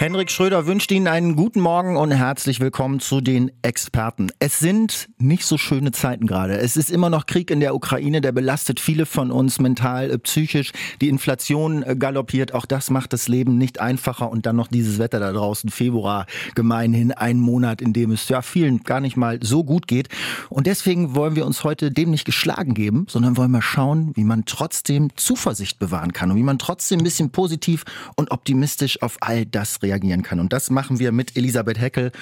Henrik Schröder wünscht Ihnen einen guten Morgen und herzlich willkommen zu den Experten. Es sind nicht so schöne Zeiten gerade. Es ist immer noch Krieg in der Ukraine, der belastet viele von uns mental, äh, psychisch. Die Inflation äh, galoppiert, auch das macht das Leben nicht einfacher und dann noch dieses Wetter da draußen, Februar gemeinhin, ein Monat, in dem es ja vielen gar nicht mal so gut geht. Und deswegen wollen wir uns heute dem nicht geschlagen geben, sondern wollen mal schauen, wie man trotzdem Zuversicht bewahren kann und wie man trotzdem ein bisschen positiv und optimistisch auf all das reagiert reagieren kann. Und das machen wir mit Elisabeth Heckel,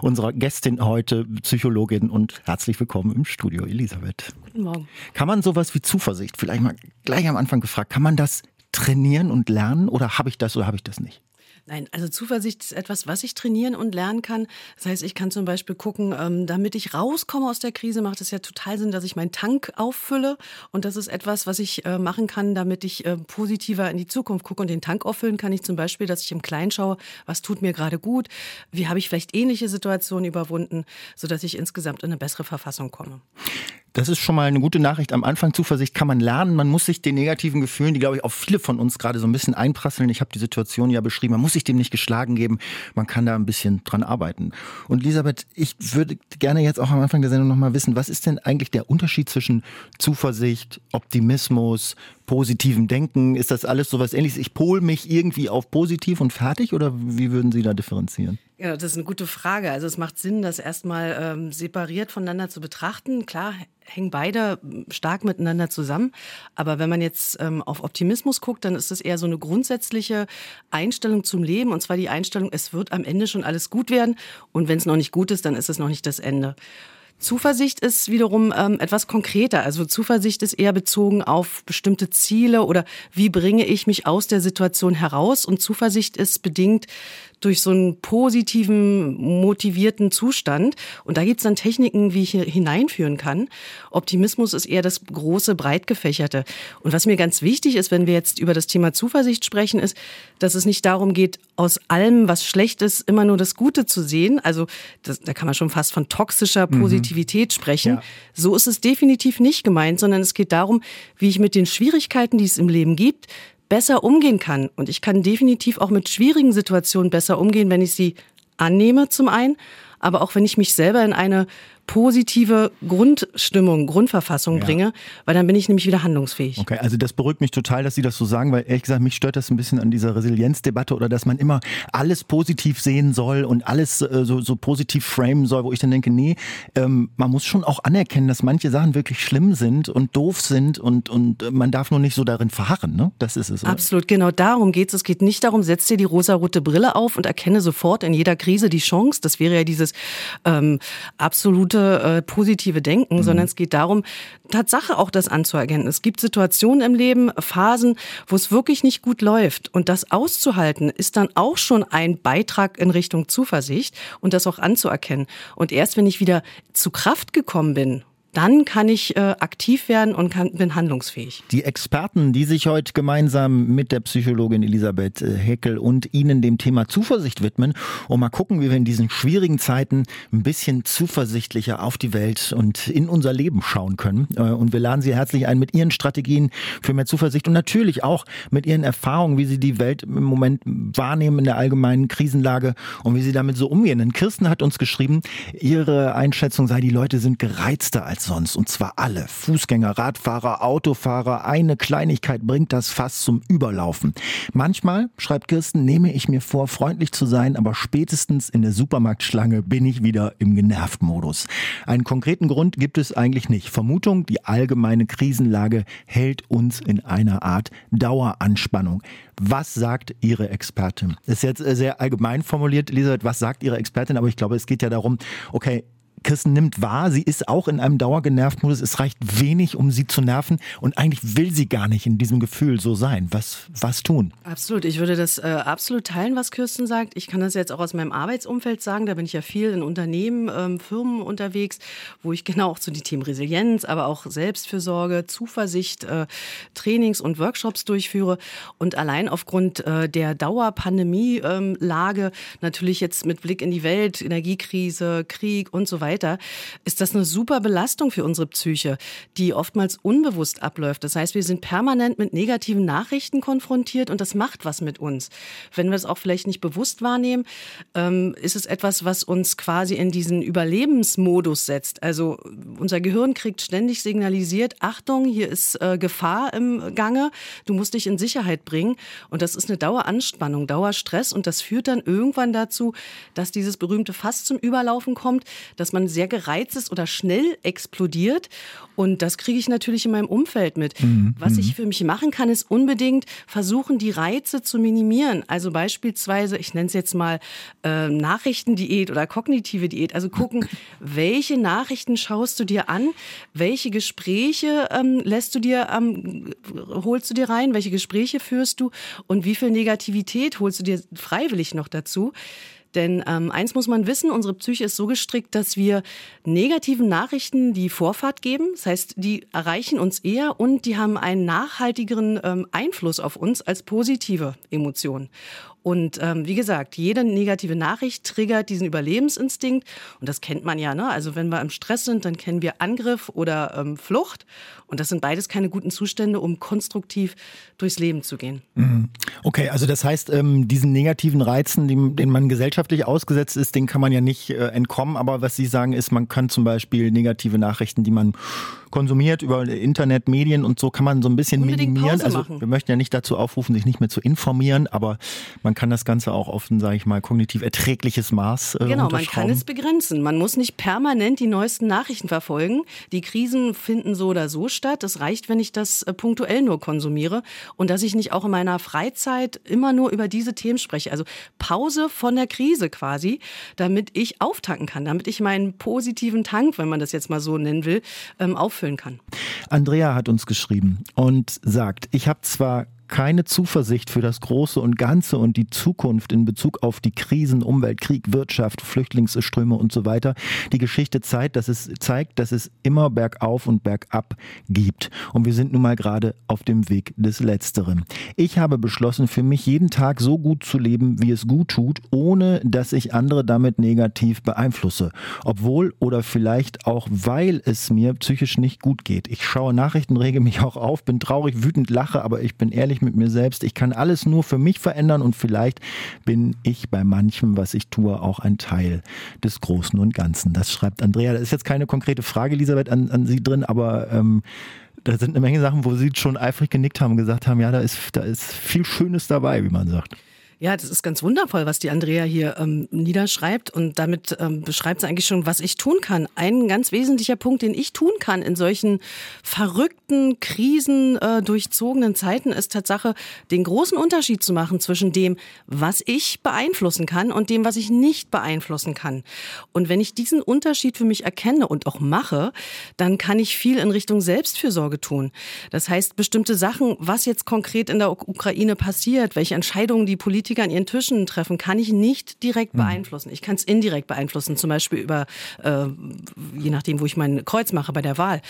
unserer Gästin heute, Psychologin und herzlich willkommen im Studio, Elisabeth. Guten Morgen. Kann man sowas wie Zuversicht, vielleicht mal gleich am Anfang gefragt, kann man das trainieren und lernen oder habe ich das oder habe ich das nicht? Nein, also Zuversicht ist etwas, was ich trainieren und lernen kann. Das heißt, ich kann zum Beispiel gucken, ähm, damit ich rauskomme aus der Krise, macht es ja total Sinn, dass ich meinen Tank auffülle. Und das ist etwas, was ich äh, machen kann, damit ich äh, positiver in die Zukunft gucke. Und den Tank auffüllen kann ich zum Beispiel, dass ich im Kleinen schaue, was tut mir gerade gut, wie habe ich vielleicht ähnliche Situationen überwunden, sodass ich insgesamt in eine bessere Verfassung komme. Das ist schon mal eine gute Nachricht. Am Anfang Zuversicht kann man lernen. Man muss sich den negativen Gefühlen, die glaube ich auch viele von uns gerade so ein bisschen einprasseln. Ich habe die Situation ja beschrieben. Man muss sich dem nicht geschlagen geben. Man kann da ein bisschen dran arbeiten. Und Elisabeth, ich würde gerne jetzt auch am Anfang der Sendung nochmal wissen, was ist denn eigentlich der Unterschied zwischen Zuversicht, Optimismus, positivem Denken? Ist das alles sowas ähnliches? Ich pol mich irgendwie auf positiv und fertig oder wie würden Sie da differenzieren? Ja, das ist eine gute Frage. Also es macht Sinn, das erstmal ähm, separiert voneinander zu betrachten. Klar, hängen beide stark miteinander zusammen. Aber wenn man jetzt ähm, auf Optimismus guckt, dann ist es eher so eine grundsätzliche Einstellung zum Leben. Und zwar die Einstellung, es wird am Ende schon alles gut werden. Und wenn es noch nicht gut ist, dann ist es noch nicht das Ende. Zuversicht ist wiederum ähm, etwas konkreter. Also Zuversicht ist eher bezogen auf bestimmte Ziele oder wie bringe ich mich aus der Situation heraus. Und Zuversicht ist bedingt durch so einen positiven, motivierten Zustand. Und da gibt es dann Techniken, wie ich hier hineinführen kann. Optimismus ist eher das große, breit gefächerte. Und was mir ganz wichtig ist, wenn wir jetzt über das Thema Zuversicht sprechen, ist, dass es nicht darum geht, aus allem, was schlecht ist, immer nur das Gute zu sehen. Also das, da kann man schon fast von toxischer mhm. Positivität mhm. sprechen. Ja. So ist es definitiv nicht gemeint, sondern es geht darum, wie ich mit den Schwierigkeiten, die es im Leben gibt, besser umgehen kann. Und ich kann definitiv auch mit schwierigen Situationen besser umgehen, wenn ich sie annehme zum einen, aber auch wenn ich mich selber in eine positive Grundstimmung, Grundverfassung ja. bringe, weil dann bin ich nämlich wieder handlungsfähig. Okay, also das beruhigt mich total, dass Sie das so sagen, weil ehrlich gesagt, mich stört das ein bisschen an dieser Resilienzdebatte oder dass man immer alles positiv sehen soll und alles äh, so, so positiv framen soll, wo ich dann denke, nee, ähm, man muss schon auch anerkennen, dass manche Sachen wirklich schlimm sind und doof sind und, und man darf nur nicht so darin verharren, ne? Das ist es. Oder? Absolut, genau darum geht es. Es geht nicht darum, setz dir die rosarote Brille auf und erkenne sofort in jeder Krise die Chance. Das wäre ja dieses ähm, absolute gute, äh, positive Denken, mhm. sondern es geht darum, Tatsache auch das anzuerkennen. Es gibt Situationen im Leben, Phasen, wo es wirklich nicht gut läuft. Und das auszuhalten, ist dann auch schon ein Beitrag in Richtung Zuversicht und das auch anzuerkennen. Und erst wenn ich wieder zu Kraft gekommen bin dann kann ich äh, aktiv werden und kann, bin handlungsfähig. Die Experten, die sich heute gemeinsam mit der Psychologin Elisabeth äh, Heckel und Ihnen dem Thema Zuversicht widmen und mal gucken, wie wir in diesen schwierigen Zeiten ein bisschen zuversichtlicher auf die Welt und in unser Leben schauen können. Äh, und wir laden Sie herzlich ein mit Ihren Strategien für mehr Zuversicht und natürlich auch mit Ihren Erfahrungen, wie Sie die Welt im Moment wahrnehmen in der allgemeinen Krisenlage und wie Sie damit so umgehen. Denn Kirsten hat uns geschrieben, ihre Einschätzung sei, die Leute sind gereizter als sonst. Und zwar alle. Fußgänger, Radfahrer, Autofahrer. Eine Kleinigkeit bringt das Fass zum Überlaufen. Manchmal, schreibt Kirsten, nehme ich mir vor, freundlich zu sein, aber spätestens in der Supermarktschlange bin ich wieder im Genervt-Modus. Einen konkreten Grund gibt es eigentlich nicht. Vermutung, die allgemeine Krisenlage hält uns in einer Art Daueranspannung. Was sagt Ihre Expertin? Ist jetzt sehr allgemein formuliert, Elisabeth, was sagt Ihre Expertin? Aber ich glaube, es geht ja darum, okay, Kirsten nimmt wahr, sie ist auch in einem dauergenervt Modus. Es reicht wenig, um sie zu nerven. Und eigentlich will sie gar nicht in diesem Gefühl so sein. Was, was tun? Absolut. Ich würde das äh, absolut teilen, was Kirsten sagt. Ich kann das jetzt auch aus meinem Arbeitsumfeld sagen. Da bin ich ja viel in Unternehmen, ähm, Firmen unterwegs, wo ich genau auch zu den Themen Resilienz, aber auch Selbstfürsorge, Zuversicht, äh, Trainings und Workshops durchführe. Und allein aufgrund äh, der Dauerpandemie-Lage, ähm, natürlich jetzt mit Blick in die Welt, Energiekrise, Krieg und so weiter, weiter, ist das eine super Belastung für unsere Psyche, die oftmals unbewusst abläuft. Das heißt, wir sind permanent mit negativen Nachrichten konfrontiert und das macht was mit uns. Wenn wir es auch vielleicht nicht bewusst wahrnehmen, ähm, ist es etwas, was uns quasi in diesen Überlebensmodus setzt. Also unser Gehirn kriegt ständig signalisiert, Achtung, hier ist äh, Gefahr im Gange, du musst dich in Sicherheit bringen. Und das ist eine Daueranspannung, Dauerstress und das führt dann irgendwann dazu, dass dieses berühmte Fass zum Überlaufen kommt, dass man sehr gereizt ist oder schnell explodiert. Und das kriege ich natürlich in meinem Umfeld mit. Mhm. Was ich mhm. für mich machen kann, ist unbedingt versuchen, die Reize zu minimieren. Also beispielsweise, ich nenne es jetzt mal äh, Nachrichtendiät oder kognitive Diät. Also gucken, welche Nachrichten schaust du dir an, welche Gespräche ähm, lässt du dir, ähm, holst du dir rein, welche Gespräche führst du und wie viel Negativität holst du dir freiwillig noch dazu. Denn ähm, eins muss man wissen, unsere Psyche ist so gestrickt, dass wir negativen Nachrichten die Vorfahrt geben. Das heißt, die erreichen uns eher und die haben einen nachhaltigeren ähm, Einfluss auf uns als positive Emotionen. Und ähm, wie gesagt, jede negative Nachricht triggert diesen Überlebensinstinkt. Und das kennt man ja. Ne? Also wenn wir im Stress sind, dann kennen wir Angriff oder ähm, Flucht. Und das sind beides keine guten Zustände, um konstruktiv durchs Leben zu gehen. Mhm. Okay, also das heißt, ähm, diesen negativen Reizen, denen man gesellschaftlich ausgesetzt ist, den kann man ja nicht äh, entkommen. Aber was Sie sagen ist, man kann zum Beispiel negative Nachrichten, die man konsumiert über Internet, Medien und so kann man so ein bisschen Unbedingt minimieren. also wir möchten ja nicht dazu aufrufen, sich nicht mehr zu informieren, aber man kann das Ganze auch auf ein, sage ich mal, kognitiv erträgliches Maß äh, Genau, man kann es begrenzen. Man muss nicht permanent die neuesten Nachrichten verfolgen. Die Krisen finden so oder so statt. Es reicht, wenn ich das äh, punktuell nur konsumiere und dass ich nicht auch in meiner Freizeit immer nur über diese Themen spreche. Also Pause von der Krise quasi, damit ich auftanken kann, damit ich meinen positiven Tank, wenn man das jetzt mal so nennen will, ähm, auffüllen erfüllen kann. Andrea hat uns geschrieben und sagt, ich habe zwar keine Zuversicht für das Große und Ganze und die Zukunft in Bezug auf die Krisen, Umwelt, Krieg, Wirtschaft, Flüchtlingsströme und so weiter. Die Geschichte zeigt, dass es zeigt, dass es immer bergauf und bergab gibt. Und wir sind nun mal gerade auf dem Weg des Letzteren. Ich habe beschlossen, für mich jeden Tag so gut zu leben, wie es gut tut, ohne dass ich andere damit negativ beeinflusse. Obwohl oder vielleicht auch, weil es mir psychisch nicht gut geht. Ich schaue Nachrichten, rege mich auch auf, bin traurig, wütend, lache, aber ich bin ehrlich ehrlich mit mir selbst. Ich kann alles nur für mich verändern und vielleicht bin ich bei manchem, was ich tue, auch ein Teil des Großen und Ganzen. Das schreibt Andrea. Das ist jetzt keine konkrete Frage, Elisabeth, an, an Sie drin, aber ähm, da sind eine Menge Sachen, wo Sie schon eifrig genickt haben und gesagt haben, ja, da ist, da ist viel Schönes dabei, wie man sagt. Ja, das ist ganz wundervoll, was die Andrea hier ähm, niederschreibt und damit ähm, beschreibt sie eigentlich schon, was ich tun kann. Ein ganz wesentlicher Punkt, den ich tun kann in solchen verrückten, krisen äh, Zeiten, ist Tatsache, den großen Unterschied zu machen zwischen dem, was ich beeinflussen kann und dem, was ich nicht beeinflussen kann. Und wenn ich diesen Unterschied für mich erkenne und auch mache, dann kann ich viel in Richtung Selbstfürsorge tun. Das heißt, bestimmte Sachen, was jetzt konkret in der Ukraine passiert, welche Entscheidungen die Politiker Politiker an ihren Tischen treffen, kann ich nicht direkt mhm. beeinflussen. Ich kann es indirekt beeinflussen, zum Beispiel über, äh, je nachdem, wo ich mein Kreuz mache bei der Wahl.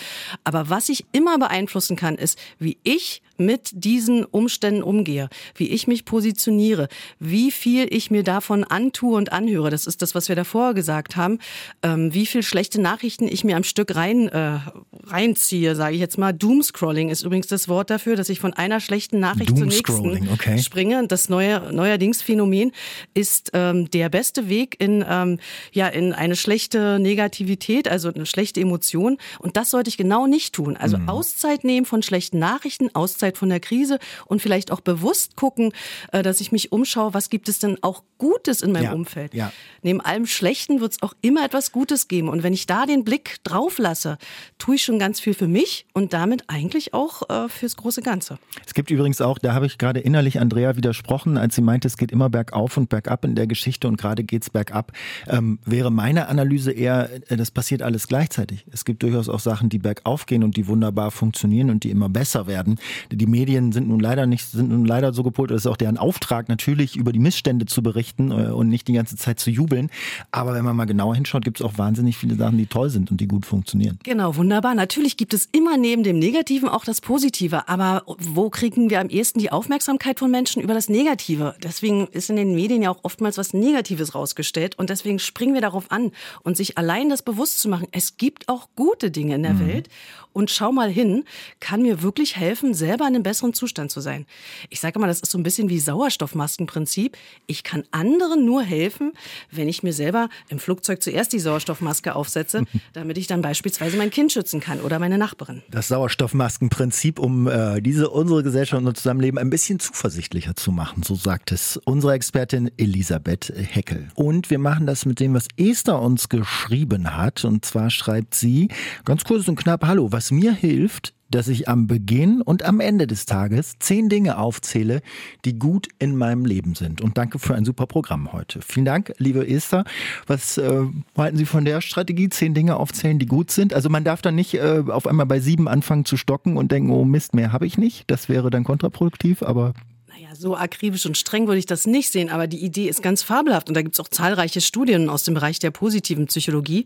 Aber was ich immer beeinflussen kann, ist, wie ich mit diesen Umständen umgehe, wie ich mich positioniere, wie viel ich mir davon antue und anhöre. Das ist das, was wir davor gesagt haben. Ähm, wie viel schlechte Nachrichten ich mir am Stück rein äh, reinziehe, sage ich jetzt mal. Doomscrolling ist übrigens das Wort dafür, dass ich von einer schlechten Nachricht zur nächsten okay. springe. Das neue neuerdings Phänomen ist ähm, der beste Weg in ähm, ja in eine schlechte Negativität, also eine schlechte Emotion. Und das sollte ich genau nicht tun. Also mhm. Auszeit nehmen von schlechten Nachrichten, Auszeit Auszeit von der Krise und vielleicht auch bewusst gucken, äh, dass ich mich umschaue, was gibt es denn auch Gutes in meinem ja, Umfeld. Ja. Neben allem Schlechten wird es auch immer etwas Gutes geben. Und wenn ich da den Blick drauf lasse, tue ich schon ganz viel für mich und damit eigentlich auch äh, fürs große Ganze. Es gibt übrigens auch, da habe ich gerade innerlich Andrea widersprochen, als sie meinte, es geht immer bergauf und bergab in der Geschichte und gerade geht es bergab, ähm, wäre meine Analyse eher, äh, das passiert alles gleichzeitig. Es gibt durchaus auch Sachen, die bergauf gehen und die wunderbar funktionieren und die immer besser werden die Medien sind nun leider nicht, sind nun leider so gepolt, das ist auch deren Auftrag, natürlich über die Missstände zu berichten äh, und nicht die ganze Zeit zu jubeln. Aber wenn man mal genauer hinschaut, gibt es auch wahnsinnig viele Sachen, die toll sind und die gut funktionieren. Genau, wunderbar. Natürlich gibt es immer neben dem Negativen auch das Positive. Aber wo kriegen wir am ehesten die Aufmerksamkeit von Menschen über das Negative? Deswegen ist in den Medien ja auch oftmals was Negatives rausgestellt. Und deswegen springen wir darauf an und sich allein das bewusst zu machen. Es gibt auch gute Dinge in der mhm. Welt und schau mal hin, kann mir wirklich helfen, selber in einem besseren Zustand zu sein. Ich sage mal, das ist so ein bisschen wie Sauerstoffmaskenprinzip. Ich kann anderen nur helfen, wenn ich mir selber im Flugzeug zuerst die Sauerstoffmaske aufsetze, damit ich dann beispielsweise mein Kind schützen kann oder meine Nachbarin. Das Sauerstoffmaskenprinzip, um äh, diese unsere Gesellschaft und unser Zusammenleben ein bisschen zuversichtlicher zu machen, so sagt es unsere Expertin Elisabeth Heckel. Und wir machen das mit dem, was Esther uns geschrieben hat. Und zwar schreibt sie ganz kurz und knapp: Hallo, was was mir hilft, dass ich am Beginn und am Ende des Tages zehn Dinge aufzähle, die gut in meinem Leben sind. Und danke für ein super Programm heute. Vielen Dank, liebe Esther. Was äh, halten Sie von der Strategie? Zehn Dinge aufzählen, die gut sind? Also man darf dann nicht äh, auf einmal bei sieben anfangen zu stocken und denken, oh Mist, mehr habe ich nicht. Das wäre dann kontraproduktiv, aber naja, so akribisch und streng würde ich das nicht sehen, aber die Idee ist ganz fabelhaft. Und da gibt es auch zahlreiche Studien aus dem Bereich der positiven Psychologie,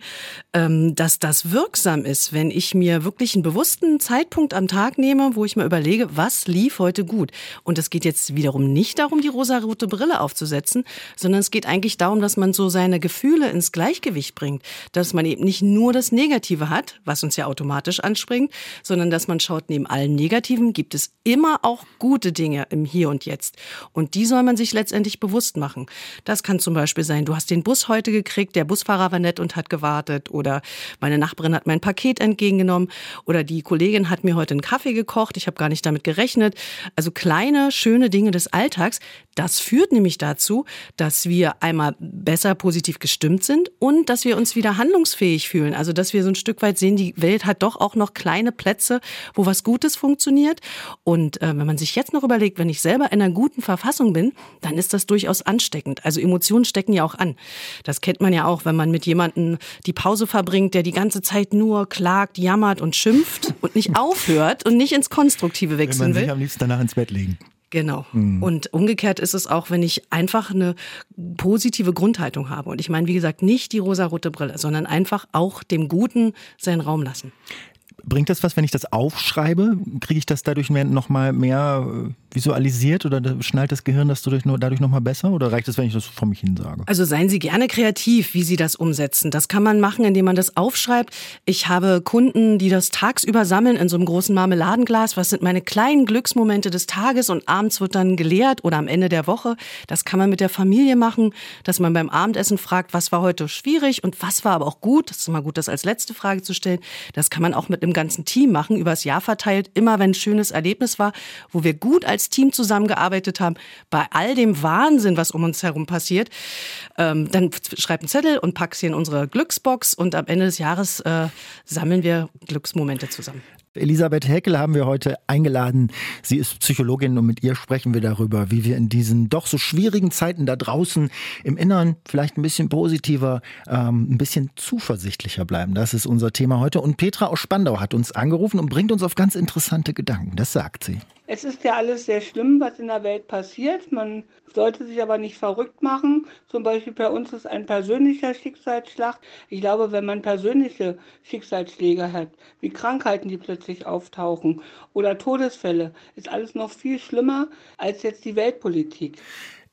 ähm, dass das wirksam ist, wenn ich mir wirklich einen bewussten Zeitpunkt am Tag nehme, wo ich mir überlege, was lief heute gut. Und es geht jetzt wiederum nicht darum, die rosarote Brille aufzusetzen, sondern es geht eigentlich darum, dass man so seine Gefühle ins Gleichgewicht bringt, dass man eben nicht nur das Negative hat, was uns ja automatisch anspringt, sondern dass man schaut, neben allen Negativen gibt es immer auch gute Dinge im Hier und Jetzt. Und die soll man sich letztendlich bewusst machen. Das kann zum Beispiel sein, du hast den Bus heute gekriegt, der Busfahrer war nett und hat gewartet oder meine Nachbarin hat mein Paket entgegengenommen oder die Kollegin hat mir heute einen Kaffee gekocht, ich habe gar nicht damit gerechnet. Also kleine, schöne Dinge des Alltags. Das führt nämlich dazu, dass wir einmal besser positiv gestimmt sind und dass wir uns wieder handlungsfähig fühlen. Also dass wir so ein Stück weit sehen, die Welt hat doch auch noch kleine Plätze, wo was Gutes funktioniert. Und äh, wenn man sich jetzt noch überlegt, wenn ich selber einer guten Verfassung bin, dann ist das durchaus ansteckend. Also Emotionen stecken ja auch an. Das kennt man ja auch, wenn man mit jemandem die Pause verbringt, der die ganze Zeit nur klagt, jammert und schimpft und nicht aufhört und nicht ins Konstruktive wechseln will. Wenn man sich am liebsten danach ins Bett legen. Genau. Mhm. Und umgekehrt ist es auch, wenn ich einfach eine positive Grundhaltung habe. Und ich meine, wie gesagt, nicht die rosarote Brille, sondern einfach auch dem Guten seinen Raum lassen. Bringt das was, wenn ich das aufschreibe? Kriege ich das dadurch mehr, noch mal mehr äh, visualisiert oder schnallt das Gehirn das dadurch, dadurch noch mal besser? Oder reicht es, wenn ich das vor mich hin sage? Also seien Sie gerne kreativ, wie Sie das umsetzen. Das kann man machen, indem man das aufschreibt. Ich habe Kunden, die das tagsüber sammeln in so einem großen Marmeladenglas. Was sind meine kleinen Glücksmomente des Tages? Und abends wird dann geleert oder am Ende der Woche. Das kann man mit der Familie machen, dass man beim Abendessen fragt, was war heute schwierig und was war aber auch gut. Das ist immer gut, das als letzte Frage zu stellen. Das kann man auch mit einem ganzen Team machen, übers Jahr verteilt, immer wenn ein schönes Erlebnis war, wo wir gut als Team zusammengearbeitet haben, bei all dem Wahnsinn, was um uns herum passiert, ähm, dann schreibt einen Zettel und pack sie in unsere Glücksbox und am Ende des Jahres äh, sammeln wir Glücksmomente zusammen. Elisabeth Heckel haben wir heute eingeladen. Sie ist Psychologin und mit ihr sprechen wir darüber, wie wir in diesen doch so schwierigen Zeiten da draußen im Inneren vielleicht ein bisschen positiver, ähm, ein bisschen zuversichtlicher bleiben. Das ist unser Thema heute. Und Petra aus Spandau hat uns angerufen und bringt uns auf ganz interessante Gedanken. Das sagt sie. Es ist ja alles sehr schlimm, was in der Welt passiert. Man sollte sich aber nicht verrückt machen. Zum Beispiel bei uns ist ein persönlicher Schicksalsschlag. Ich glaube, wenn man persönliche Schicksalsschläge hat, wie Krankheiten, die plötzlich auftauchen oder Todesfälle, ist alles noch viel schlimmer als jetzt die Weltpolitik.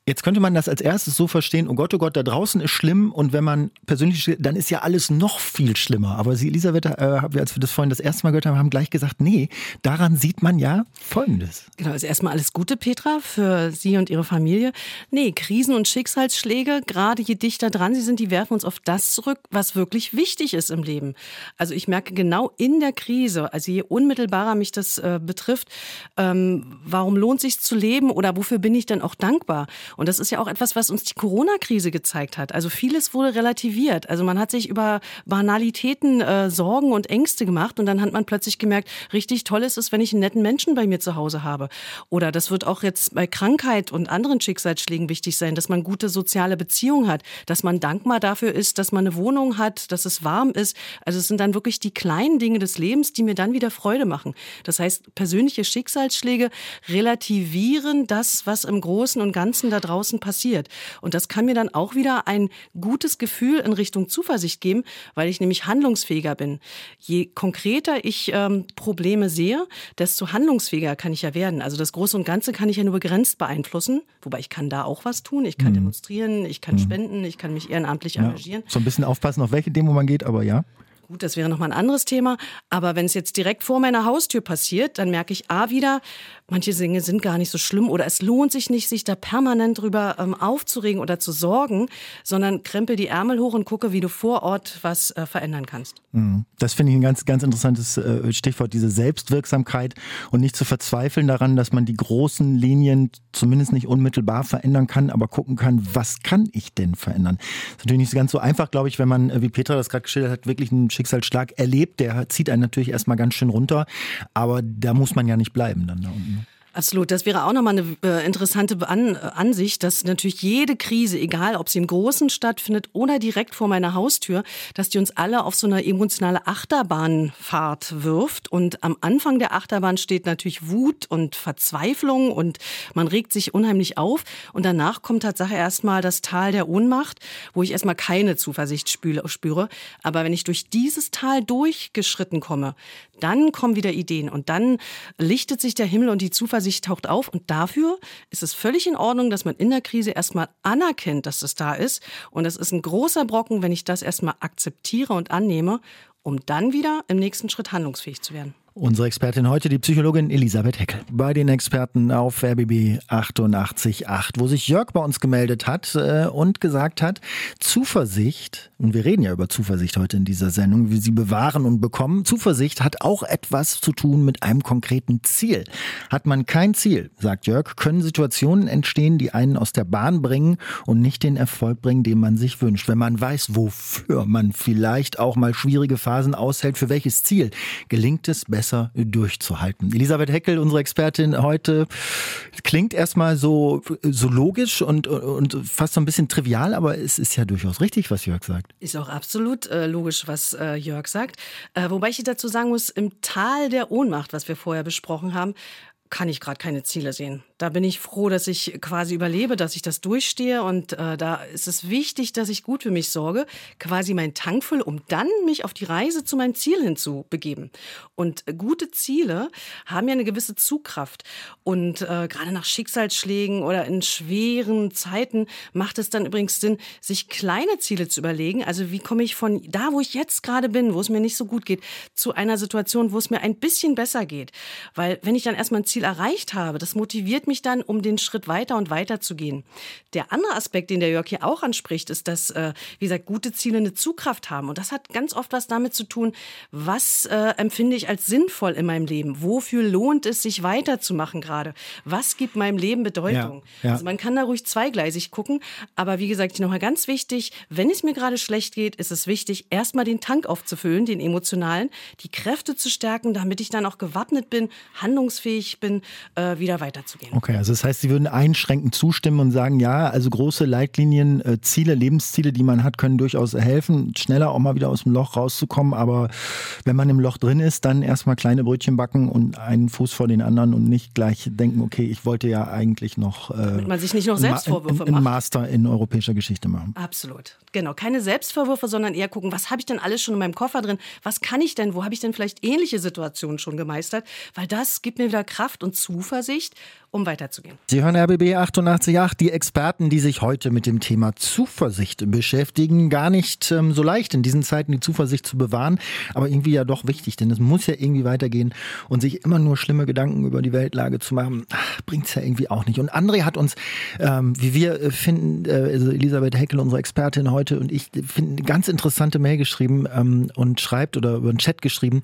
Jetzt könnte man das als erstes so verstehen, oh Gott, oh Gott, da draußen ist schlimm und wenn man persönlich, dann ist ja alles noch viel schlimmer. Aber Sie, Elisabeth, äh, als wir das vorhin das erste Mal gehört haben, haben gleich gesagt, nee, daran sieht man ja Folgendes. Genau, also erstmal alles Gute, Petra, für Sie und Ihre Familie. Nee, Krisen und Schicksalsschläge, gerade je dichter dran sie sind, die werfen uns auf das zurück, was wirklich wichtig ist im Leben. Also ich merke genau in der Krise, also je unmittelbarer mich das äh, betrifft, ähm, warum lohnt sich zu leben oder wofür bin ich denn auch dankbar? Und das ist ja auch etwas, was uns die Corona-Krise gezeigt hat. Also vieles wurde relativiert. Also man hat sich über Banalitäten äh, Sorgen und Ängste gemacht und dann hat man plötzlich gemerkt, richtig toll ist es, wenn ich einen netten Menschen bei mir zu Hause habe. Oder das wird auch jetzt bei Krankheit und anderen Schicksalsschlägen wichtig sein, dass man gute soziale Beziehungen hat, dass man dankbar dafür ist, dass man eine Wohnung hat, dass es warm ist. Also es sind dann wirklich die kleinen Dinge des Lebens, die mir dann wieder Freude machen. Das heißt, persönliche Schicksalsschläge relativieren das, was im Großen und Ganzen da draußen passiert. Und das kann mir dann auch wieder ein gutes Gefühl in Richtung Zuversicht geben, weil ich nämlich handlungsfähiger bin. Je konkreter ich ähm, Probleme sehe, desto handlungsfähiger kann ich ja werden. Also das Große und Ganze kann ich ja nur begrenzt beeinflussen, wobei ich kann da auch was tun. Ich kann mhm. demonstrieren, ich kann mhm. spenden, ich kann mich ehrenamtlich ja. engagieren. So ein bisschen aufpassen, auf welche Demo man geht, aber ja. Gut, das wäre nochmal ein anderes Thema. Aber wenn es jetzt direkt vor meiner Haustür passiert, dann merke ich A wieder, manche Dinge sind gar nicht so schlimm oder es lohnt sich nicht, sich da permanent drüber ähm, aufzuregen oder zu sorgen, sondern krempel die Ärmel hoch und gucke, wie du vor Ort was äh, verändern kannst. Mhm. Das finde ich ein ganz, ganz interessantes äh, Stichwort, diese Selbstwirksamkeit und nicht zu verzweifeln daran, dass man die großen Linien zumindest nicht unmittelbar verändern kann, aber gucken kann, was kann ich denn verändern? Das ist natürlich nicht ganz so einfach, glaube ich, wenn man, äh, wie Petra das gerade geschildert hat, wirklich einen Schicksalsschlag erlebt. Der zieht einen natürlich erstmal ganz schön runter, aber da muss man ja nicht bleiben dann da unten. Absolut. Das wäre auch nochmal eine äh, interessante An Ansicht, dass natürlich jede Krise, egal ob sie im Großen stattfindet oder direkt vor meiner Haustür, dass die uns alle auf so eine emotionale Achterbahnfahrt wirft. Und am Anfang der Achterbahn steht natürlich Wut und Verzweiflung und man regt sich unheimlich auf. Und danach kommt tatsächlich erstmal das Tal der Ohnmacht, wo ich erstmal keine Zuversicht spüre. Aber wenn ich durch dieses Tal durchgeschritten komme, dann kommen wieder Ideen und dann lichtet sich der Himmel und die Zuversicht taucht auf. Und dafür ist es völlig in Ordnung, dass man in der Krise erstmal anerkennt, dass es da ist. Und es ist ein großer Brocken, wenn ich das erstmal akzeptiere und annehme, um dann wieder im nächsten Schritt handlungsfähig zu werden. Unsere Expertin heute, die Psychologin Elisabeth Heckel. Bei den Experten auf RBB 88.8, wo sich Jörg bei uns gemeldet hat äh, und gesagt hat, Zuversicht, und wir reden ja über Zuversicht heute in dieser Sendung, wie sie bewahren und bekommen, Zuversicht hat auch etwas zu tun mit einem konkreten Ziel. Hat man kein Ziel, sagt Jörg, können Situationen entstehen, die einen aus der Bahn bringen und nicht den Erfolg bringen, den man sich wünscht. Wenn man weiß, wofür man vielleicht auch mal schwierige Phasen aushält, für welches Ziel, gelingt es besser besser durchzuhalten. Elisabeth Heckel, unsere Expertin heute, klingt erstmal so, so logisch und, und fast so ein bisschen trivial, aber es ist ja durchaus richtig, was Jörg sagt. Ist auch absolut äh, logisch, was äh, Jörg sagt. Äh, wobei ich dazu sagen muss, im Tal der Ohnmacht, was wir vorher besprochen haben, kann ich gerade keine Ziele sehen. Da bin ich froh, dass ich quasi überlebe, dass ich das durchstehe und äh, da ist es wichtig, dass ich gut für mich sorge, quasi meinen Tank fülle, um dann mich auf die Reise zu meinem Ziel hinzubegeben. Und gute Ziele haben ja eine gewisse Zugkraft und äh, gerade nach Schicksalsschlägen oder in schweren Zeiten macht es dann übrigens Sinn, sich kleine Ziele zu überlegen. Also wie komme ich von da, wo ich jetzt gerade bin, wo es mir nicht so gut geht, zu einer Situation, wo es mir ein bisschen besser geht. Weil wenn ich dann erstmal ein Ziel erreicht habe, das motiviert mich dann, um den Schritt weiter und weiter zu gehen. Der andere Aspekt, den der Jörg hier auch anspricht, ist, dass, äh, wie gesagt, gute Ziele eine Zugkraft haben. Und das hat ganz oft was damit zu tun, was äh, empfinde ich als sinnvoll in meinem Leben? Wofür lohnt es, sich weiterzumachen gerade? Was gibt meinem Leben Bedeutung? Ja, ja. Also man kann da ruhig zweigleisig gucken. Aber wie gesagt, nochmal ganz wichtig, wenn es mir gerade schlecht geht, ist es wichtig, erstmal den Tank aufzufüllen, den emotionalen, die Kräfte zu stärken, damit ich dann auch gewappnet bin, handlungsfähig bin äh, wieder weiterzugehen. Okay, also das heißt, Sie würden einschränkend zustimmen und sagen, ja, also große Leitlinien, äh, Ziele, Lebensziele, die man hat, können durchaus helfen, schneller auch mal wieder aus dem Loch rauszukommen. Aber wenn man im Loch drin ist, dann erstmal kleine Brötchen backen und einen Fuß vor den anderen und nicht gleich denken, okay, ich wollte ja eigentlich noch. Äh, Damit man sich nicht noch Selbstvorwürfe macht. Ein Master in europäischer Geschichte machen. Absolut. Genau. Keine Selbstvorwürfe, sondern eher gucken, was habe ich denn alles schon in meinem Koffer drin? Was kann ich denn? Wo habe ich denn vielleicht ähnliche Situationen schon gemeistert? Weil das gibt mir wieder Kraft Kraft und Zuversicht, um weiterzugehen. Sie hören RBB 888, die Experten, die sich heute mit dem Thema Zuversicht beschäftigen. Gar nicht ähm, so leicht in diesen Zeiten die Zuversicht zu bewahren, aber irgendwie ja doch wichtig, denn es muss ja irgendwie weitergehen und sich immer nur schlimme Gedanken über die Weltlage zu machen. bringt es ja irgendwie auch nicht. Und André hat uns, ähm, wie wir äh, finden, äh, also Elisabeth Heckel, unsere Expertin heute und ich, finden eine ganz interessante Mail geschrieben ähm, und schreibt oder über den Chat geschrieben,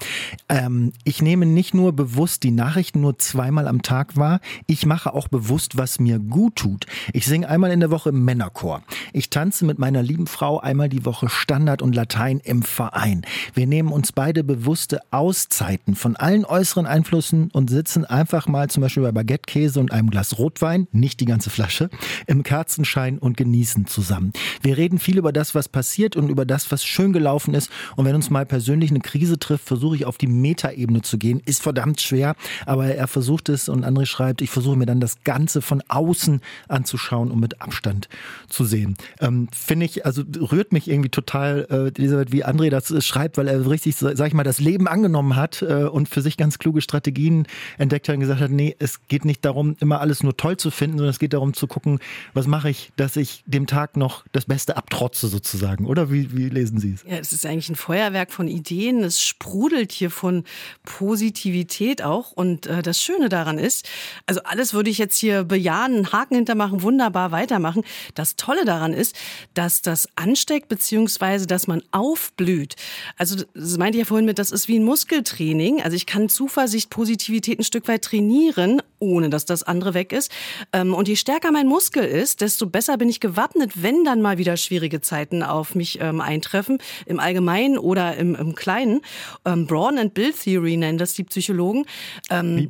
ähm, ich nehme nicht nur bewusst die Nachrichten nur zweimal am Tag wahr, ich mache auch bewusst, was mir gut tut. Ich singe einmal in der Woche im Männerchor. Ich tanze mit meiner lieben Frau einmal die Woche Standard und Latein im Verein. Wir nehmen uns beide bewusste Auszeiten von allen äußeren Einflüssen und sitzen einfach mal zum Beispiel bei Baguette-Käse und einem Glas Rotwein, nicht die ganze Flasche, im Kerzenschein und genießen zusammen. Wir reden viel über das, was passiert und über das, was schön gelaufen ist. Und wenn uns mal persönlich eine Krise trifft, versuche ich auf die Metaebene zu gehen. Ist verdammt schwer, aber er versucht es und André schreibt, ich versuche mir dann das Ganze von außen anzuschauen und mit Abstand zu sehen. Ähm, Finde ich, also rührt mich irgendwie total, äh, Elisabeth, wie André das äh, schreibt, weil er richtig, sag ich mal, das Leben angenommen hat äh, und für sich ganz kluge Strategien entdeckt hat und gesagt hat, nee, es geht nicht darum, immer alles nur toll zu finden, sondern es geht darum zu gucken, was mache ich, dass ich dem Tag noch das Beste abtrotze sozusagen. Oder wie, wie lesen Sie es? Ja, es ist eigentlich ein Feuerwerk von Ideen. Es sprudelt hier von Positivität auch. Und äh, das Schöne daran ist, also alles würde ich jetzt hier bejahen, einen Haken hintermachen, wunderbar weitermachen. Das Tolle daran ist, dass das ansteckt, beziehungsweise dass man aufblüht. Also das meinte ich ja vorhin mit, das ist wie ein Muskeltraining. Also ich kann Zuversicht, Positivität ein Stück weit trainieren, ohne dass das andere weg ist. Ähm, und je stärker mein Muskel ist, desto besser bin ich gewappnet, wenn dann mal wieder schwierige Zeiten auf mich ähm, eintreffen, im Allgemeinen oder im, im Kleinen. Ähm, Brawn and Build Theory nennen das die Psychologen.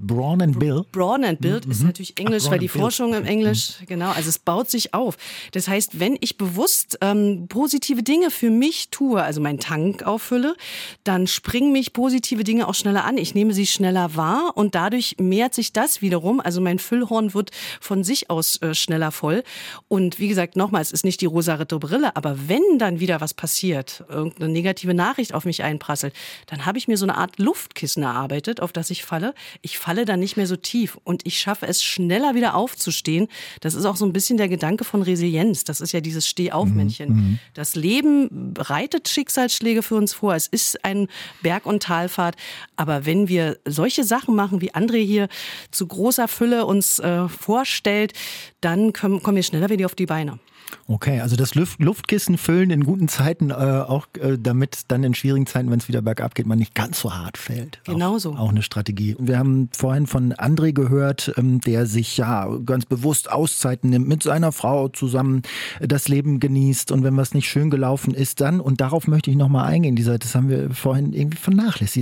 Brawn and Bill? Brawn and Build mhm. Ist natürlich Englisch, weil die Forschung im Englisch, mhm. genau, also es baut sich auf. Das heißt, wenn ich bewusst ähm, positive Dinge für mich tue, also meinen Tank auffülle, dann springen mich positive Dinge auch schneller an. Ich nehme sie schneller wahr und dadurch mehrt sich das wiederum. Also mein Füllhorn wird von sich aus äh, schneller voll. Und wie gesagt, nochmal, es ist nicht die rosa-ritte Brille, aber wenn dann wieder was passiert, irgendeine negative Nachricht auf mich einprasselt, dann habe ich mir so eine Art Luftkissen erarbeitet, auf das ich falle. Ich falle dann nicht mehr so tief und ich schaffe es schneller wieder aufzustehen. Das ist auch so ein bisschen der Gedanke von Resilienz. Das ist ja dieses Stehaufmännchen. Mhm. mhm. Das Leben bereitet Schicksalsschläge für uns vor. Es ist ein Berg- und Talfahrt. Aber wenn wir solche Sachen machen, wie André hier zu großer Fülle uns äh, vorstellt, dann kommen, kommen wir schneller wieder auf die Beine. Okay, also das Luft Luftkissen füllen in guten Zeiten, äh, auch äh, damit dann in schwierigen Zeiten, wenn es wieder bergab geht, man nicht ganz so hart fällt. Genau so. Auch, auch eine Strategie. Wir haben vorhin von André gehört, ähm, der sich ja ganz bewusst Auszeiten nimmt, mit seiner Frau zusammen das Leben genießt und wenn was nicht schön gelaufen ist, dann, und darauf möchte ich nochmal eingehen, dieser, das haben wir vorhin irgendwie vernachlässigt,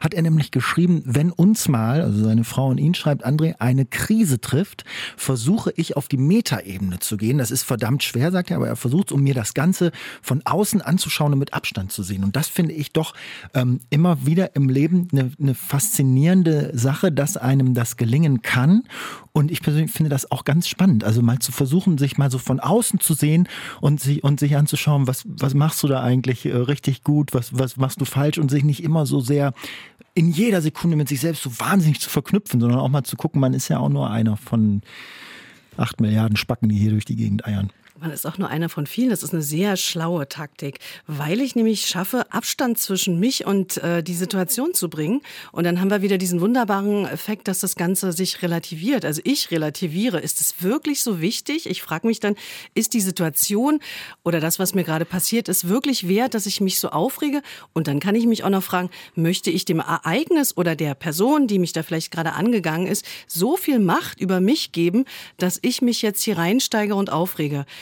hat er nämlich geschrieben, wenn uns mal, also seine Frau und ihn schreibt André, eine Krise trifft, versuche ich auf die Metaebene zu gehen. Das ist verdammt verdammt schwer, sagt er, aber er versucht es, um mir das Ganze von außen anzuschauen und mit Abstand zu sehen. Und das finde ich doch ähm, immer wieder im Leben eine, eine faszinierende Sache, dass einem das gelingen kann. Und ich persönlich finde das auch ganz spannend. Also mal zu versuchen, sich mal so von außen zu sehen und sich, und sich anzuschauen, was, was machst du da eigentlich äh, richtig gut, was, was machst du falsch und sich nicht immer so sehr in jeder Sekunde mit sich selbst so wahnsinnig zu verknüpfen, sondern auch mal zu gucken, man ist ja auch nur einer von acht Milliarden Spacken, die hier durch die Gegend eiern. Man ist auch nur einer von vielen. Das ist eine sehr schlaue Taktik, weil ich nämlich schaffe, Abstand zwischen mich und äh, die Situation zu bringen. Und dann haben wir wieder diesen wunderbaren Effekt, dass das Ganze sich relativiert. Also ich relativiere. Ist es wirklich so wichtig? Ich frage mich dann, ist die Situation oder das, was mir gerade passiert ist, wirklich wert, dass ich mich so aufrege? Und dann kann ich mich auch noch fragen, möchte ich dem Ereignis oder der Person, die mich da vielleicht gerade angegangen ist, so viel Macht über mich geben, dass ich mich jetzt hier reinsteige und aufrege?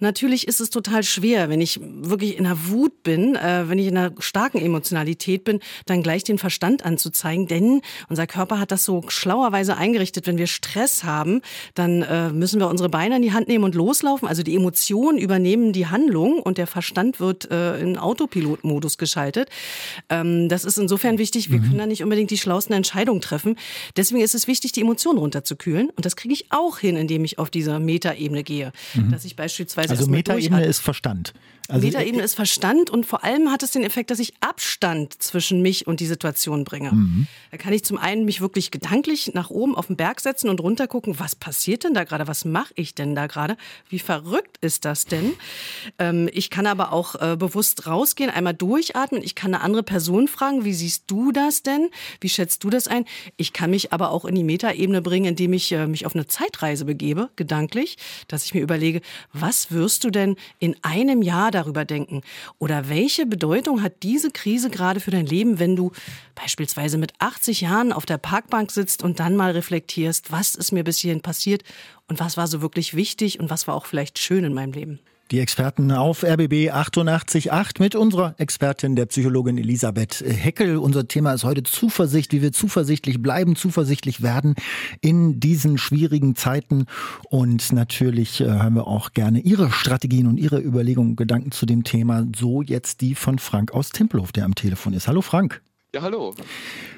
Natürlich ist es total schwer, wenn ich wirklich in einer Wut bin, äh, wenn ich in einer starken Emotionalität bin, dann gleich den Verstand anzuzeigen, denn unser Körper hat das so schlauerweise eingerichtet, wenn wir Stress haben, dann äh, müssen wir unsere Beine in die Hand nehmen und loslaufen. Also die Emotionen übernehmen die Handlung und der Verstand wird äh, in Autopilotmodus geschaltet. Ähm, das ist insofern wichtig, wir mhm. können da nicht unbedingt die schlauesten Entscheidungen treffen. Deswegen ist es wichtig, die Emotionen runterzukühlen und das kriege ich auch hin, indem ich auf dieser Metaebene gehe, mhm. dass ich beispielsweise also Metaebene ist Verstand. Also, Metaebene ist Verstand und vor allem hat es den Effekt, dass ich Abstand zwischen mich und die Situation bringe. Mhm. Da kann ich zum einen mich wirklich gedanklich nach oben auf den Berg setzen und runter gucken, was passiert denn da gerade, was mache ich denn da gerade, wie verrückt ist das denn? Ähm, ich kann aber auch äh, bewusst rausgehen, einmal durchatmen, ich kann eine andere Person fragen, wie siehst du das denn, wie schätzt du das ein? Ich kann mich aber auch in die Metaebene bringen, indem ich äh, mich auf eine Zeitreise begebe, gedanklich, dass ich mir überlege, was wirst du denn in einem Jahr darüber denken? Oder welche Bedeutung hat diese Krise gerade für dein Leben, wenn du beispielsweise mit 80 Jahren auf der Parkbank sitzt und dann mal reflektierst, was ist mir bis hierhin passiert und was war so wirklich wichtig und was war auch vielleicht schön in meinem Leben? Die Experten auf RBB 888 mit unserer Expertin, der Psychologin Elisabeth Heckel. Unser Thema ist heute Zuversicht, wie wir zuversichtlich bleiben, zuversichtlich werden in diesen schwierigen Zeiten. Und natürlich äh, hören wir auch gerne Ihre Strategien und Ihre Überlegungen Gedanken zu dem Thema. So jetzt die von Frank aus Tempelhof, der am Telefon ist. Hallo Frank. Ja, hallo.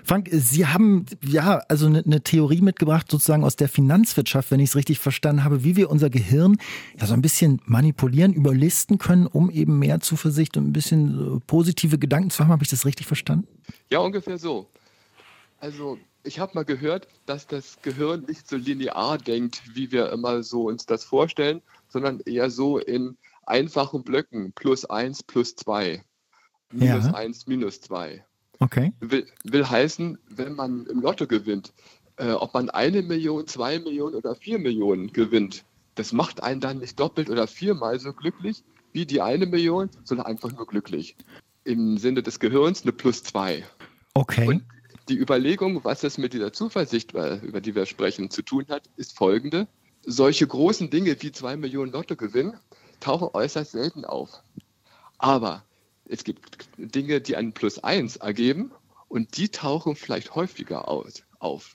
Frank, Sie haben ja also eine, eine Theorie mitgebracht, sozusagen aus der Finanzwirtschaft, wenn ich es richtig verstanden habe, wie wir unser Gehirn ja so ein bisschen manipulieren, überlisten können, um eben mehr Zuversicht und ein bisschen positive Gedanken zu haben. Habe ich das richtig verstanden? Ja, ungefähr so. Also ich habe mal gehört, dass das Gehirn nicht so linear denkt, wie wir immer so uns das vorstellen, sondern eher so in einfachen Blöcken, plus eins, plus zwei, minus ja. eins, minus zwei. Okay. Will, will heißen, wenn man im Lotto gewinnt, äh, ob man eine Million, zwei Millionen oder vier Millionen gewinnt, das macht einen dann nicht doppelt oder viermal so glücklich wie die eine Million, sondern einfach nur glücklich. Im Sinne des Gehirns eine plus zwei. Okay. Und die Überlegung, was es mit dieser Zuversicht, äh, über die wir sprechen, zu tun hat, ist folgende. Solche großen Dinge wie zwei Millionen Lottogewinn tauchen äußerst selten auf. Aber es gibt Dinge, die einen Plus 1 ergeben und die tauchen vielleicht häufiger aus, auf.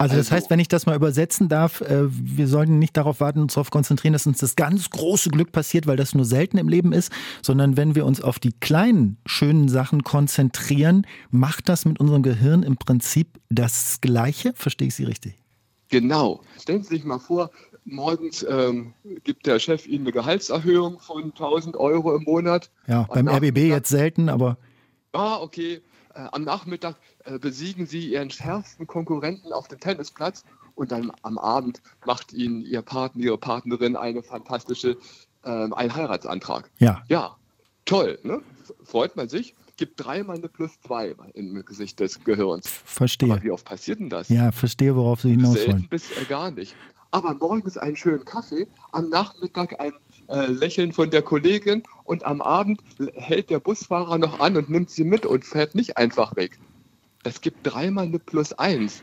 Also das also, heißt, wenn ich das mal übersetzen darf, äh, wir sollten nicht darauf warten, uns darauf konzentrieren, dass uns das ganz große Glück passiert, weil das nur selten im Leben ist, sondern wenn wir uns auf die kleinen, schönen Sachen konzentrieren, macht das mit unserem Gehirn im Prinzip das Gleiche? Verstehe ich Sie richtig? Genau. Stellen Sie sich mal vor, morgens ähm, gibt der Chef Ihnen eine Gehaltserhöhung von 1000 Euro im Monat. Ja, beim RBB jetzt selten, aber. Ah, okay. Äh, am Nachmittag äh, besiegen Sie Ihren schärfsten Konkurrenten auf dem Tennisplatz und dann am Abend macht Ihnen Ihr Partner, Ihre Partnerin eine fantastische, äh, einen Heiratsantrag. Ja. Ja, toll, ne? Freut man sich gibt dreimal eine plus zwei im Gesicht des Gehirns. Verstehe. Aber wie oft passiert denn das? Ja, verstehe, worauf Sie hinaus wollen. Selten bis äh, gar nicht aber morgens einen schönen Kaffee, am Nachmittag ein äh, Lächeln von der Kollegin und am Abend hält der Busfahrer noch an und nimmt sie mit und fährt nicht einfach weg. Das gibt dreimal eine Plus eins.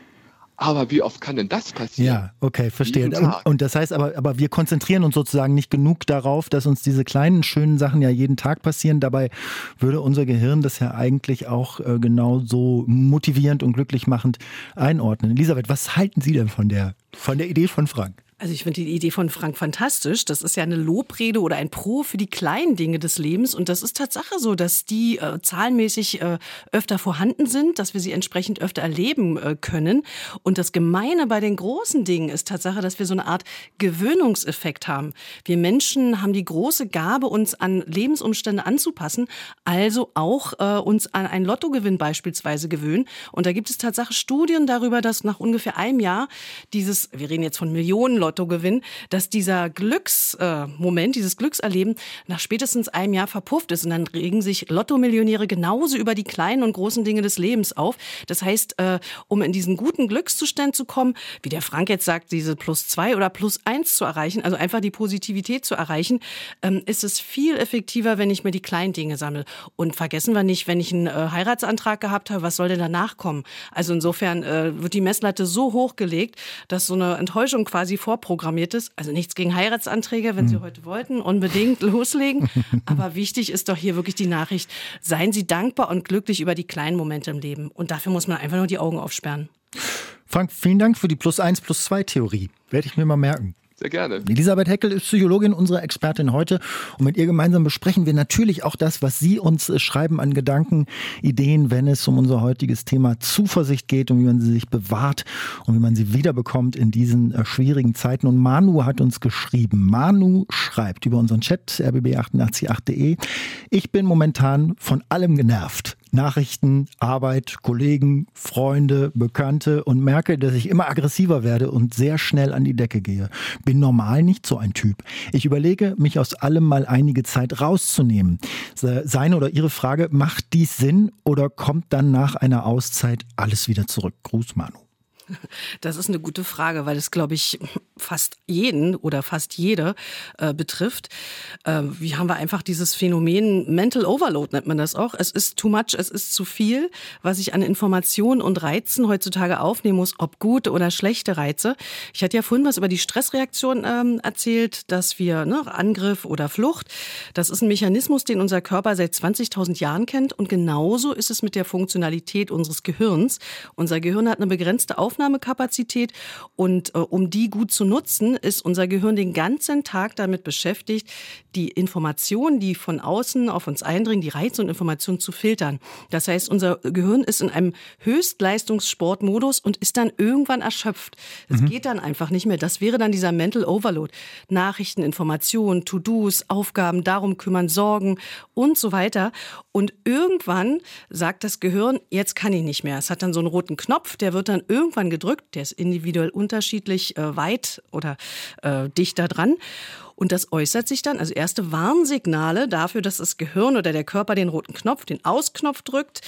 Aber wie oft kann denn das passieren? Ja, okay, verstehe. Und, und, das heißt aber, aber wir konzentrieren uns sozusagen nicht genug darauf, dass uns diese kleinen, schönen Sachen ja jeden Tag passieren. Dabei würde unser Gehirn das ja eigentlich auch äh, genauso motivierend und glücklich machend einordnen. Elisabeth, was halten Sie denn von der, von der Idee von Frank? Also ich finde die Idee von Frank fantastisch. Das ist ja eine Lobrede oder ein Pro für die kleinen Dinge des Lebens. Und das ist Tatsache so, dass die äh, zahlenmäßig äh, öfter vorhanden sind, dass wir sie entsprechend öfter erleben äh, können. Und das Gemeine bei den großen Dingen ist Tatsache, dass wir so eine Art Gewöhnungseffekt haben. Wir Menschen haben die große Gabe, uns an Lebensumstände anzupassen, also auch äh, uns an einen Lottogewinn beispielsweise gewöhnen. Und da gibt es Tatsache Studien darüber, dass nach ungefähr einem Jahr dieses, wir reden jetzt von Millionen Lottogewinn, dass dieser Glücksmoment, äh, dieses Glückserleben nach spätestens einem Jahr verpufft ist. Und dann regen sich Lottomillionäre genauso über die kleinen und großen Dinge des Lebens auf. Das heißt, äh, um in diesen guten Glückszustand zu kommen, wie der Frank jetzt sagt, diese plus zwei oder plus eins zu erreichen, also einfach die Positivität zu erreichen, ähm, ist es viel effektiver, wenn ich mir die kleinen Dinge sammle. Und vergessen wir nicht, wenn ich einen äh, Heiratsantrag gehabt habe, was soll denn danach kommen? Also insofern äh, wird die Messlatte so hochgelegt, dass so eine Enttäuschung quasi vor vorprogrammiertes. Also nichts gegen Heiratsanträge, wenn Sie hm. heute wollten, unbedingt loslegen. Aber wichtig ist doch hier wirklich die Nachricht, seien Sie dankbar und glücklich über die kleinen Momente im Leben. Und dafür muss man einfach nur die Augen aufsperren. Frank, vielen Dank für die Plus 1 Plus 2 Theorie. Werde ich mir mal merken. Sehr gerne. Elisabeth Heckel ist Psychologin, unsere Expertin heute. Und mit ihr gemeinsam besprechen wir natürlich auch das, was Sie uns äh, schreiben an Gedanken, Ideen, wenn es um unser heutiges Thema Zuversicht geht und wie man sie sich bewahrt und wie man sie wiederbekommt in diesen äh, schwierigen Zeiten. Und Manu hat uns geschrieben. Manu schreibt über unseren Chat rbb888.de. Ich bin momentan von allem genervt. Nachrichten, Arbeit, Kollegen, Freunde, Bekannte und merke, dass ich immer aggressiver werde und sehr schnell an die Decke gehe. Bin normal nicht so ein Typ. Ich überlege, mich aus allem mal einige Zeit rauszunehmen. Seine oder ihre Frage, macht dies Sinn oder kommt dann nach einer Auszeit alles wieder zurück? Gruß Manu. Das ist eine gute Frage, weil es, glaube ich, fast jeden oder fast jede äh, betrifft. Äh, wie haben wir einfach dieses Phänomen Mental Overload nennt man das auch. Es ist too much, es ist zu viel, was ich an Informationen und Reizen heutzutage aufnehmen muss, ob gute oder schlechte Reize. Ich hatte ja vorhin was über die Stressreaktion ähm, erzählt, dass wir ne, Angriff oder Flucht, das ist ein Mechanismus, den unser Körper seit 20.000 Jahren kennt und genauso ist es mit der Funktionalität unseres Gehirns. Unser Gehirn hat eine begrenzte Aufmerksamkeit Aufnahmekapazität und äh, um die gut zu nutzen, ist unser Gehirn den ganzen Tag damit beschäftigt, die Informationen, die von außen auf uns eindringen, die Reize und Informationen zu filtern. Das heißt, unser Gehirn ist in einem Höchstleistungssportmodus und ist dann irgendwann erschöpft. Es mhm. geht dann einfach nicht mehr. Das wäre dann dieser Mental Overload. Nachrichten, Informationen, To-Dos, Aufgaben, darum kümmern, Sorgen und so weiter. Und irgendwann sagt das Gehirn, jetzt kann ich nicht mehr. Es hat dann so einen roten Knopf, der wird dann irgendwann irgendwann gedrückt. Der ist individuell unterschiedlich äh, weit oder äh, dichter dran. Und das äußert sich dann, also erste Warnsignale dafür, dass das Gehirn oder der Körper den roten Knopf, den Ausknopf drückt,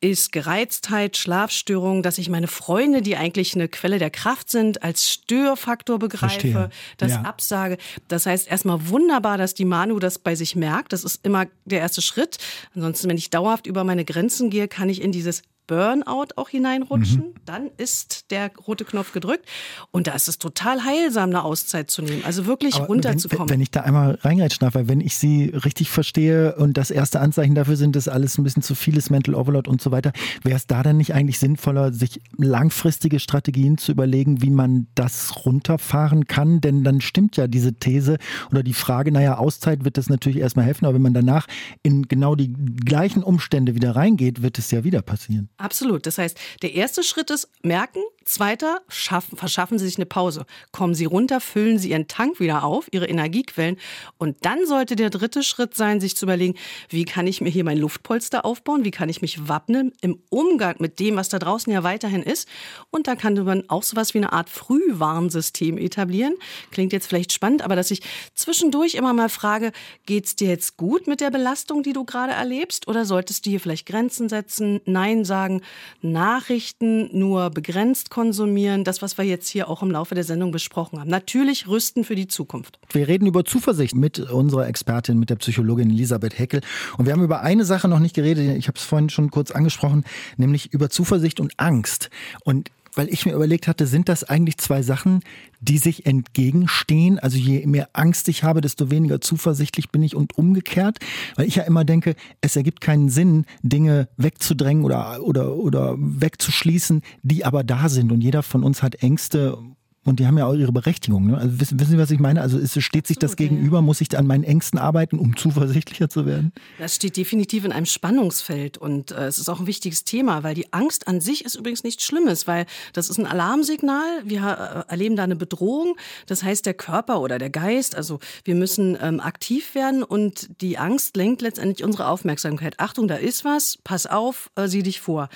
ist Gereiztheit, Schlafstörung, dass ich meine Freunde, die eigentlich eine Quelle der Kraft sind, als Störfaktor begreife, Verstehe. das ja. absage. Das heißt erstmal wunderbar, dass die Manu das bei sich merkt. Das ist immer der erste Schritt. Ansonsten, wenn ich dauerhaft über meine Grenzen gehe, kann ich in dieses Burnout auch hineinrutschen, mhm. dann ist der rote Knopf gedrückt. Und da ist es total heilsam, eine Auszeit zu nehmen. Also wirklich Aber runterzukommen. Wenn, wenn, ich da einmal reingrätschen darf, weil wenn ich Sie richtig verstehe und das erste Anzeichen dafür sind, dass alles ein bisschen zu viel ist, Mental Overload und so weiter, wäre es da dann nicht eigentlich sinnvoller, sich langfristige Strategien zu überlegen, wie man das runterfahren kann? Denn dann stimmt ja diese These oder die Frage, naja, Auszeit wird das natürlich erstmal helfen, aber wenn man danach in genau die gleichen Umstände wieder reingeht, wird es ja wieder passieren. Absolut. Das heißt, der erste Schritt ist merken, zweiter schaffen, verschaffen Sie sich eine Pause. Kommen Sie runter, füllen Sie Ihren Tank wieder auf, Ihre Energiequellen. Und dann sollte der dritte Schritt sein, sich zu überlegen, wie kann ich mir hier mein Luftpolster aufbauen? Wie kann ich mich wappnen im Umgang mit dem, was da draußen ja weiterhin ist? Und da kann man auch sowas wie eine Art Frühwarnsystem etablieren. Klingt jetzt vielleicht spannend, aber dass ich zwischendurch immer mal frage, geht's dir jetzt gut mit der Belastung, die du gerade erlebst? Oder solltest du hier vielleicht Grenzen setzen, Nein sagen? Sagen, Nachrichten nur begrenzt konsumieren, das, was wir jetzt hier auch im Laufe der Sendung besprochen haben. Natürlich rüsten für die Zukunft. Wir reden über Zuversicht mit unserer Expertin, mit der Psychologin Elisabeth Heckel. Und wir haben über eine Sache noch nicht geredet, ich habe es vorhin schon kurz angesprochen, nämlich über Zuversicht und Angst. Und weil ich mir überlegt hatte, sind das eigentlich zwei Sachen, die sich entgegenstehen? Also je mehr Angst ich habe, desto weniger zuversichtlich bin ich und umgekehrt, weil ich ja immer denke, es ergibt keinen Sinn, Dinge wegzudrängen oder oder oder wegzuschließen, die aber da sind und jeder von uns hat Ängste und die haben ja auch ihre Berechtigung. Ne? Also wissen, wissen Sie, was ich meine? Also ist, steht sich das gegenüber? Muss ich an meinen Ängsten arbeiten, um zuversichtlicher zu werden? Das steht definitiv in einem Spannungsfeld und äh, es ist auch ein wichtiges Thema, weil die Angst an sich ist übrigens nichts Schlimmes, weil das ist ein Alarmsignal. Wir äh, erleben da eine Bedrohung. Das heißt, der Körper oder der Geist, also wir müssen ähm, aktiv werden und die Angst lenkt letztendlich unsere Aufmerksamkeit. Achtung, da ist was, pass auf, äh, sieh dich vor.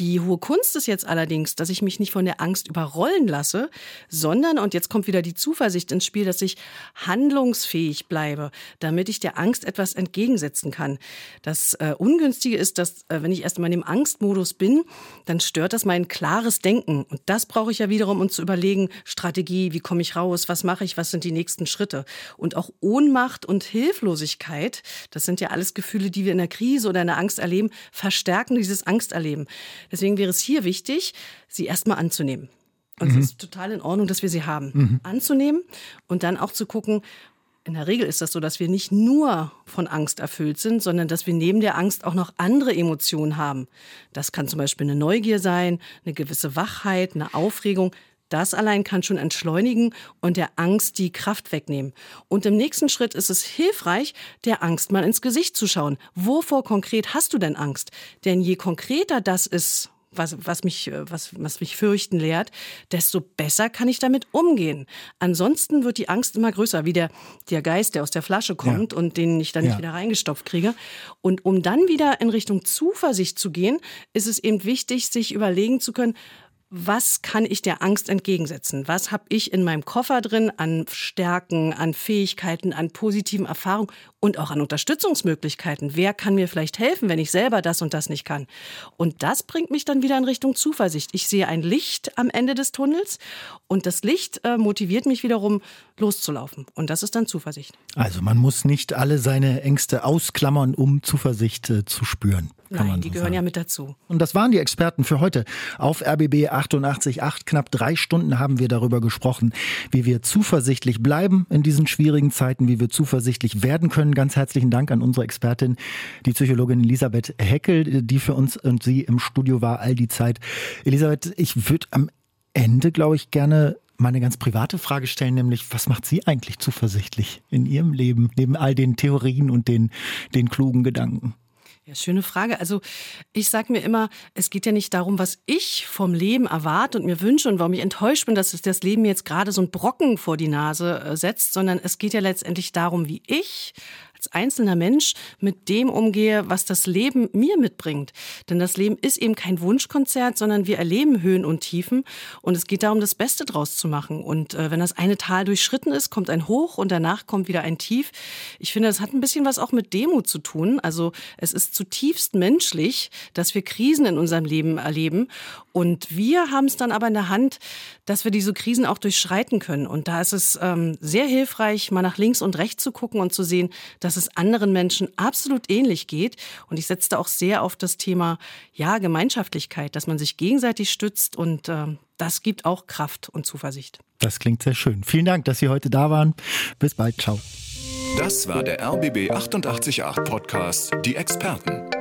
Die hohe Kunst ist jetzt allerdings, dass ich mich nicht von der Angst überrollen lasse, sondern, und jetzt kommt wieder die Zuversicht ins Spiel, dass ich handlungsfähig bleibe, damit ich der Angst etwas entgegensetzen kann. Das äh, Ungünstige ist, dass äh, wenn ich erst mal im Angstmodus bin, dann stört das mein klares Denken. Und das brauche ich ja wiederum, um zu überlegen, Strategie, wie komme ich raus, was mache ich, was sind die nächsten Schritte. Und auch Ohnmacht und Hilflosigkeit, das sind ja alles Gefühle, die wir in der Krise oder in der Angst erleben, verstärken dieses Angsterleben. Deswegen wäre es hier wichtig, sie erstmal anzunehmen. Und mhm. es ist total in Ordnung, dass wir sie haben. Mhm. Anzunehmen und dann auch zu gucken, in der Regel ist das so, dass wir nicht nur von Angst erfüllt sind, sondern dass wir neben der Angst auch noch andere Emotionen haben. Das kann zum Beispiel eine Neugier sein, eine gewisse Wachheit, eine Aufregung. Das allein kann schon entschleunigen und der Angst die Kraft wegnehmen. Und im nächsten Schritt ist es hilfreich, der Angst mal ins Gesicht zu schauen. Wovor konkret hast du denn Angst? Denn je konkreter das ist, was, was, mich, äh, was, was mich fürchten lehrt, desto besser kann ich damit umgehen. Ansonsten wird die Angst immer größer, wie der, der Geist, der aus der Flasche kommt ja. und den ich dann ja. nicht wieder reingestopft kriege. Und um dann wieder in Richtung Zuversicht zu gehen, ist es eben wichtig, sich überlegen zu können, was kann ich der Angst entgegensetzen? Was habe ich in meinem Koffer drin an Stärken, an Fähigkeiten, an positiven Erfahrungen und auch an Unterstützungsmöglichkeiten? Wer kann mir vielleicht helfen, wenn ich selber das und das nicht kann? Und das bringt mich dann wieder in Richtung Zuversicht. Ich sehe ein Licht am Ende des Tunnels und das Licht äh, motiviert mich wiederum loszulaufen. Und das ist dann Zuversicht. Also man muss nicht alle seine Ängste ausklammern, um Zuversicht äh, zu spüren. Nein, die so gehören sagen. ja mit dazu. Und das waren die Experten für heute. Auf RBB 88.8 knapp drei Stunden haben wir darüber gesprochen, wie wir zuversichtlich bleiben in diesen schwierigen Zeiten, wie wir zuversichtlich werden können. Ganz herzlichen Dank an unsere Expertin, die Psychologin Elisabeth Heckel, die für uns und Sie im Studio war all die Zeit. Elisabeth, ich würde am Ende, glaube ich, gerne meine ganz private Frage stellen, nämlich was macht Sie eigentlich zuversichtlich in Ihrem Leben, neben all den Theorien und den, den klugen Gedanken? Ja, schöne Frage. Also ich sage mir immer, es geht ja nicht darum, was ich vom Leben erwarte und mir wünsche und warum ich enttäuscht bin, dass das Leben mir jetzt gerade so einen Brocken vor die Nase äh, setzt, sondern es geht ja letztendlich darum, wie ich als einzelner Mensch mit dem umgehe, was das Leben mir mitbringt. Denn das Leben ist eben kein Wunschkonzert, sondern wir erleben Höhen und Tiefen und es geht darum, das Beste draus zu machen. Und äh, wenn das eine Tal durchschritten ist, kommt ein Hoch und danach kommt wieder ein Tief. Ich finde, das hat ein bisschen was auch mit Demut zu tun. Also es ist zutiefst menschlich, dass wir Krisen in unserem Leben erleben und wir haben es dann aber in der Hand, dass wir diese Krisen auch durchschreiten können. Und da ist es ähm, sehr hilfreich, mal nach links und rechts zu gucken und zu sehen, dass es anderen Menschen absolut ähnlich geht. Und ich setze da auch sehr auf das Thema, ja, Gemeinschaftlichkeit, dass man sich gegenseitig stützt und äh, das gibt auch Kraft und Zuversicht. Das klingt sehr schön. Vielen Dank, dass Sie heute da waren. Bis bald. Ciao. Das war der RBB 888 Podcast, die Experten.